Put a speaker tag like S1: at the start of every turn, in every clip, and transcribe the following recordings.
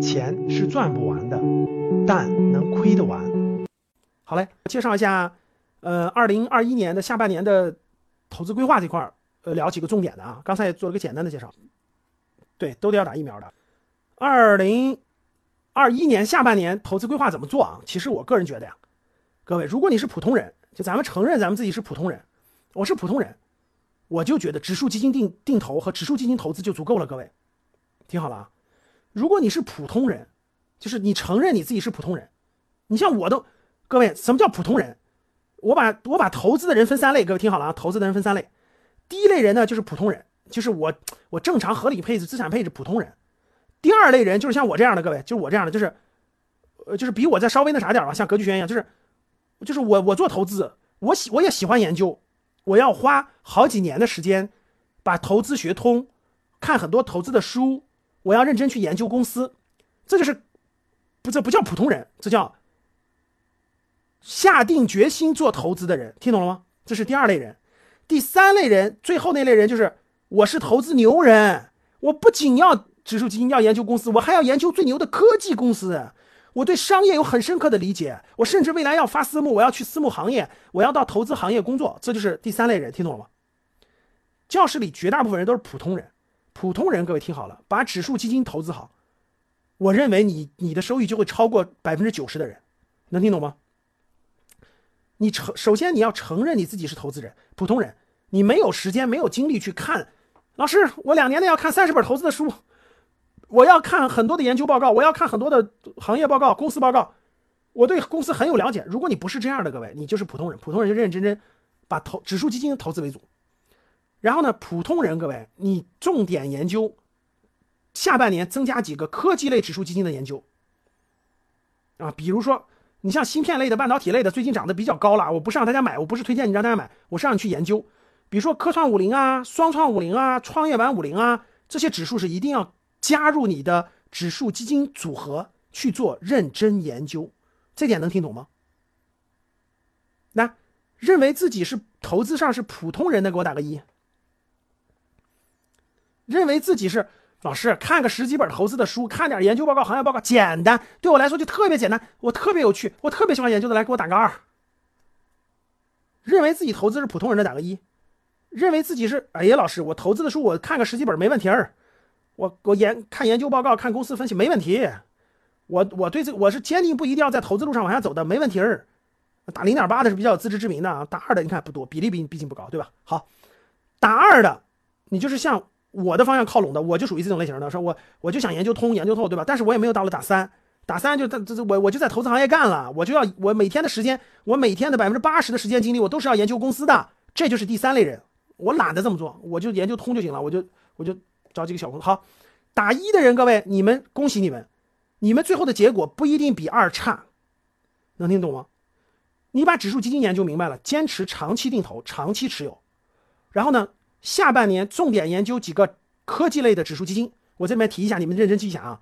S1: 钱是赚不完的，但能亏得完。好嘞，介绍一下，呃，二零二一年的下半年的投资规划这块儿，呃，聊几个重点的啊。刚才也做了个简单的介绍。对，都得要打疫苗的。二零二一年下半年投资规划怎么做啊？其实我个人觉得呀，各位，如果你是普通人，就咱们承认咱们自己是普通人，我是普通人，我就觉得指数基金定定投和指数基金投资就足够了。各位，听好了啊。如果你是普通人，就是你承认你自己是普通人，你像我都，各位，什么叫普通人？我把我把投资的人分三类，各位听好了啊，投资的人分三类，第一类人呢就是普通人，就是我我正常合理配置资产配置普通人，第二类人就是像我这样的各位，就是我这样的，就是呃就是比我再稍微那啥点吧，像格局轩一样，就是就是我我做投资，我喜我也喜欢研究，我要花好几年的时间把投资学通，看很多投资的书。我要认真去研究公司，这就是不这不叫普通人，这叫下定决心做投资的人，听懂了吗？这是第二类人，第三类人，最后那类人就是我是投资牛人，我不仅要指数基金，要研究公司，我还要研究最牛的科技公司，我对商业有很深刻的理解，我甚至未来要发私募，我要去私募行业，我要到投资行业工作，这就是第三类人，听懂了吗？教室里绝大部分人都是普通人。普通人，各位听好了，把指数基金投资好，我认为你你的收益就会超过百分之九十的人，能听懂吗？你承首先你要承认你自己是投资人，普通人，你没有时间没有精力去看，老师，我两年内要看三十本投资的书，我要看很多的研究报告，我要看很多的行业报告、公司报告，我对公司很有了解。如果你不是这样的，各位，你就是普通人，普通人就认认真真把投指数基金投资为主。然后呢，普通人各位，你重点研究，下半年增加几个科技类指数基金的研究，啊，比如说你像芯片类的、半导体类的，最近涨得比较高了，我不是让大家买，我不是推荐你让大家买，我是让你去研究，比如说科创五零啊、双创五零啊、创业板五零啊，这些指数是一定要加入你的指数基金组合去做认真研究，这点能听懂吗？那认为自己是投资上是普通人的，给我打个一。认为自己是老师，看个十几本投资的书，看点研究报告、行业报告，简单，对我来说就特别简单，我特别有趣，我特别喜欢研究的，来给我打个二。认为自己投资是普通人的打个一。认为自己是哎呀，老师，我投资的书我看个十几本没问题儿，我我研看研究报告、看公司分析没问题，我我对这我是坚定不移定要在投资路上往下走的，没问题儿。打零点八的是比较自知之明的啊，打二的你看不多，比例毕毕竟不高，对吧？好，打二的你就是像。我的方向靠拢的，我就属于这种类型的，说我我就想研究通、研究透，对吧？但是我也没有到了打三，打三就这这我我就在投资行业干了，我就要我每天的时间，我每天的百分之八十的时间精力，我都是要研究公司的，这就是第三类人。我懒得这么做，我就研究通就行了，我就我就找几个小公司。好，打一的人，各位你们恭喜你们，你们最后的结果不一定比二差，能听懂吗？你把指数基金研究明白了，坚持长期定投、长期持有，然后呢？下半年重点研究几个科技类的指数基金，我这边提一下，你们认真记一下啊。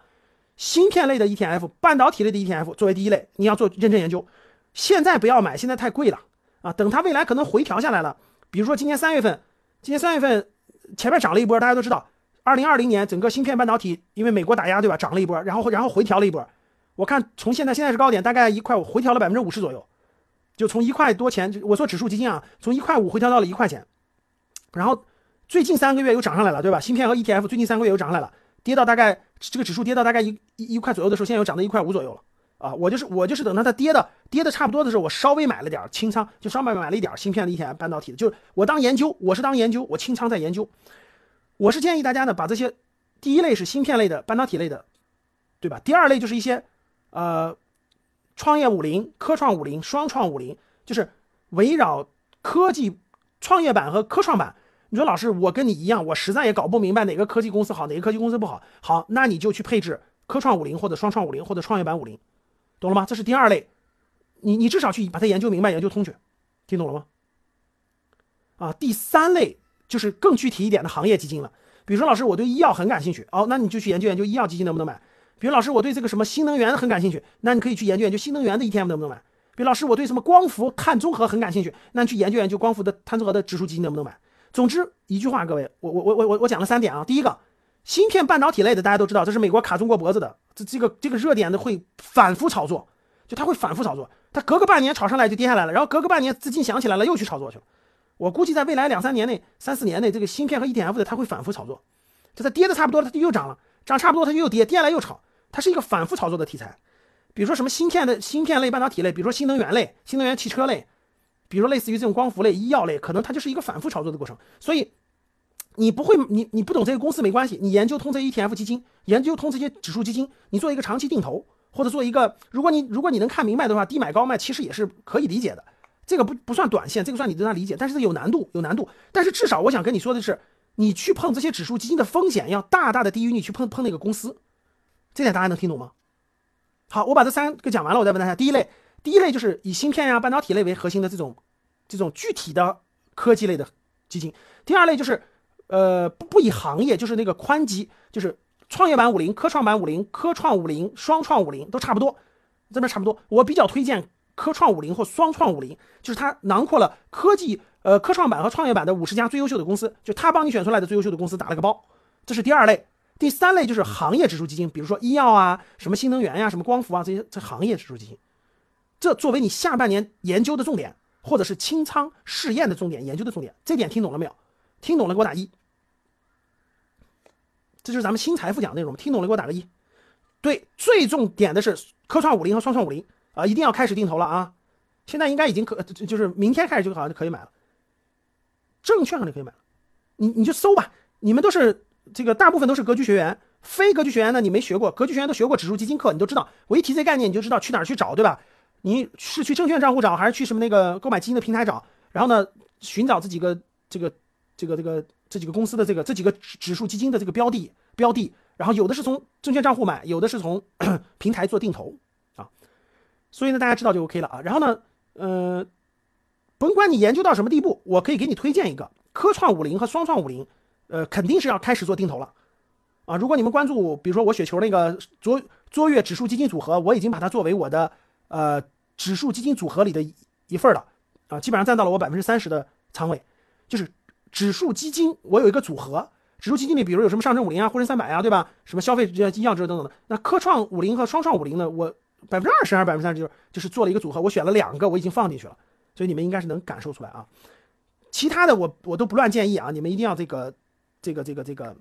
S1: 芯片类的 ETF、半导体类的 ETF 作为第一类，你要做认真研究。现在不要买，现在太贵了啊。等它未来可能回调下来了，比如说今年三月份，今年三月份前面涨了一波，大家都知道，二零二零年整个芯片半导体因为美国打压，对吧？涨了一波，然后然后回调了一波。我看从现在现在是高点，大概一块五，回调了百分之五十左右，就从一块多钱，我说指数基金啊，从一块五回调到了一块钱，然后。最近三个月又涨上来了，对吧？芯片和 ETF 最近三个月又涨上来了，跌到大概这个指数跌到大概一一一块左右的时候，现在又涨到一块五左右了啊！我就是我就是等它它跌的跌的差不多的时候，我稍微买了点清仓，就稍微买了一点芯片的 ETF 半导体的，就是我当研究，我是当研究，我清仓在研究。我是建议大家呢，把这些第一类是芯片类的半导体类的，对吧？第二类就是一些呃创业五零、科创五零、双创五零，就是围绕科技创业板和科创板。你说老师，我跟你一样，我实在也搞不明白哪个科技公司好，哪个科技公司不好。好，那你就去配置科创五零或者双创五零或者创业板五零，懂了吗？这是第二类，你你至少去把它研究明白、研究通去，听懂了吗？啊，第三类就是更具体一点的行业基金了。比如说老师，我对医药很感兴趣，哦，那你就去研究研究医药基金能不能买。比如老师，我对这个什么新能源很感兴趣，那你可以去研究研究新能源的 ETF 能不能买。比如老师，我对什么光伏碳中和很感兴趣，那你去研究研究光伏的碳中和的指数基金能不能买。总之一句话，各位，我我我我我我讲了三点啊。第一个，芯片半导体类的大家都知道，这是美国卡中国脖子的，这这个这个热点的会反复炒作，就它会反复炒作，它隔个半年炒上来就跌下来了，然后隔个半年资金想起来了又去炒作去了。我估计在未来两三年内、三四年内，这个芯片和 ETF 的它会反复炒作，就它跌的差不多了，它就又涨了，涨差不多它就又跌，跌下来又炒，它是一个反复炒作的题材。比如说什么芯片的芯片类、半导体类，比如说新能源类、新能源汽车类，比如类似于这种光伏类、医药类，可能它就是一个反复炒作的过程。所以你不会，你你不懂这个公司没关系，你研究通这 ETF 基金，研究通这些指数基金，你做一个长期定投，或者做一个，如果你如果你能看明白的话，低买高卖其实也是可以理解的。这个不不算短线，这个算你对它理解，但是有难度，有难度。但是至少我想跟你说的是，你去碰这些指数基金的风险要大大的低于你去碰碰那个公司，这点大家能听懂吗？好，我把这三个讲完了，我再问大家。第一类，第一类就是以芯片呀、半导体类为核心的这种，这种具体的科技类的基金。第二类就是，呃，不不以行业，就是那个宽基，就是创业板五零、科创板五零、科创五零、双创五零都差不多，这边差不多。我比较推荐科创五零或双创五零，就是它囊括了科技，呃，科创板和创业板的五十家最优秀的公司，就它帮你选出来的最优秀的公司打了个包，这是第二类。第三类就是行业指数基金，比如说医药啊、什么新能源呀、什么光伏啊这些，这行业指数基金，这作为你下半年研究的重点，或者是清仓试验的重点、研究的重点，这点听懂了没有？听懂了给我打一。这就是咱们新财富讲内容，听懂了给我打个一。对，最重点的是科创五零和双创五零啊，一定要开始定投了啊！现在应该已经可，就是明天开始就好像就可以买了，证券上就可以买了，你你就搜吧，你们都是。这个大部分都是格局学员，非格局学员呢，你没学过，格局学员都学过指数基金课，你都知道。我一提这概念，你就知道去哪儿去找，对吧？你是去证券账户找，还是去什么那个购买基金的平台找？然后呢，寻找这几个这个这个这个这几个公司的这个这几个指数基金的这个标的标的，然后有的是从证券账户买，有的是从 平台做定投啊。所以呢，大家知道就 OK 了啊。然后呢，呃，甭管你研究到什么地步，我可以给你推荐一个科创五零和双创五零。呃，肯定是要开始做定投了，啊！如果你们关注，比如说我雪球那个卓卓越指数基金组合，我已经把它作为我的呃指数基金组合里的一份了，啊，基本上占到了我百分之三十的仓位。就是指数基金，我有一个组合，指数基金里，比如有什么上证五零啊、沪深三百啊，对吧？什么消费这医药这等等的。那科创五零和双创五零呢，我百分之二十还是百分之三十，就是就是做了一个组合，我选了两个，我已经放进去了，所以你们应该是能感受出来啊。其他的我我都不乱建议啊，你们一定要这个。这个这个这个，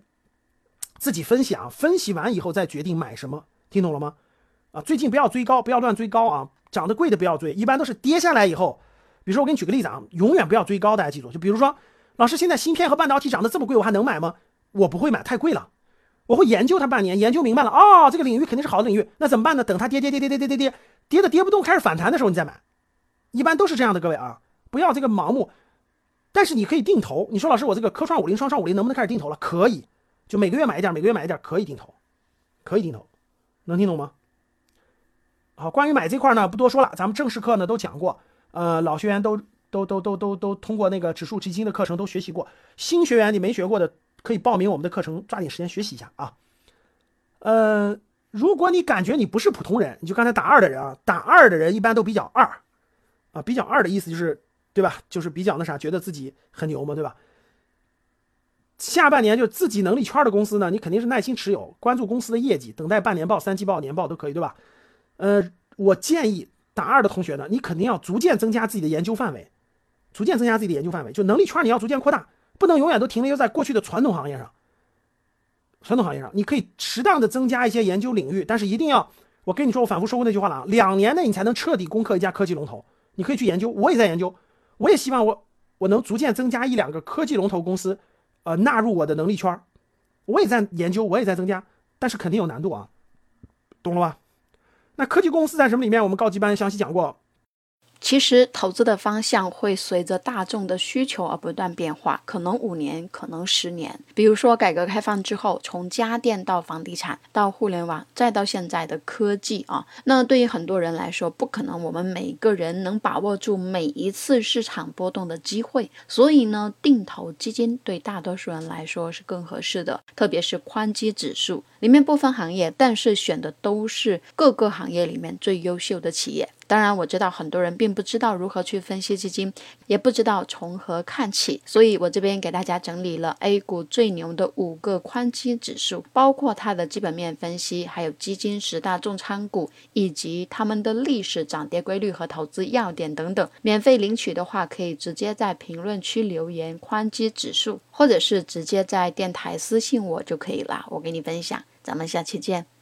S1: 自己分析啊，分析完以后再决定买什么，听懂了吗？啊，最近不要追高，不要乱追高啊，涨得贵的不要追，一般都是跌下来以后，比如说我给你举个例子啊，永远不要追高，大家记住，就比如说，老师现在芯片和半导体涨得这么贵，我还能买吗？我不会买，太贵了，我会研究它半年，研究明白了，哦，这个领域肯定是好的领域，那怎么办呢？等它跌跌跌跌跌跌跌跌，跌的跌不动，开始反弹的时候你再买，一般都是这样的，各位啊，不要这个盲目。但是你可以定投，你说老师，我这个科创五零、双创五零能不能开始定投了？可以，就每个月买一点，每个月买一点，可以定投，可以定投，能听懂吗？好，关于买这块呢，不多说了，咱们正式课呢都讲过，呃，老学员都都都都都都通过那个指数基金的课程都学习过，新学员你没学过的可以报名我们的课程，抓紧时间学习一下啊。呃，如果你感觉你不是普通人，你就刚才打二的人啊，打二的人一般都比较二，啊，比较二的意思就是。对吧？就是比较那啥，觉得自己很牛嘛，对吧？下半年就自己能力圈的公司呢，你肯定是耐心持有，关注公司的业绩，等待半年报、三季报、年报都可以，对吧？呃，我建议大二的同学呢，你肯定要逐渐增加自己的研究范围，逐渐增加自己的研究范围，就能力圈你要逐渐扩大，不能永远都停留在过去的传统行业上。传统行业上，你可以适当的增加一些研究领域，但是一定要，我跟你说，我反复说过那句话了啊，两年内你才能彻底攻克一家科技龙头。你可以去研究，我也在研究。我也希望我我能逐渐增加一两个科技龙头公司，呃，纳入我的能力圈我也在研究，我也在增加，但是肯定有难度啊，懂了吧？那科技公司在什么里面？我们高级班详细讲过。
S2: 其实投资的方向会随着大众的需求而不断变化，可能五年，可能十年。比如说改革开放之后，从家电到房地产，到互联网，再到现在的科技啊，那对于很多人来说，不可能我们每个人能把握住每一次市场波动的机会。所以呢，定投基金对大多数人来说是更合适的，特别是宽基指数里面不分行业，但是选的都是各个行业里面最优秀的企业。当然，我知道很多人并不知道如何去分析基金，也不知道从何看起，所以我这边给大家整理了 A 股最牛的五个宽基指数，包括它的基本面分析，还有基金十大重仓股，以及他们的历史涨跌规律和投资要点等等。免费领取的话，可以直接在评论区留言“宽基指数”，或者是直接在电台私信我就可以了，我给你分享。咱们下期见。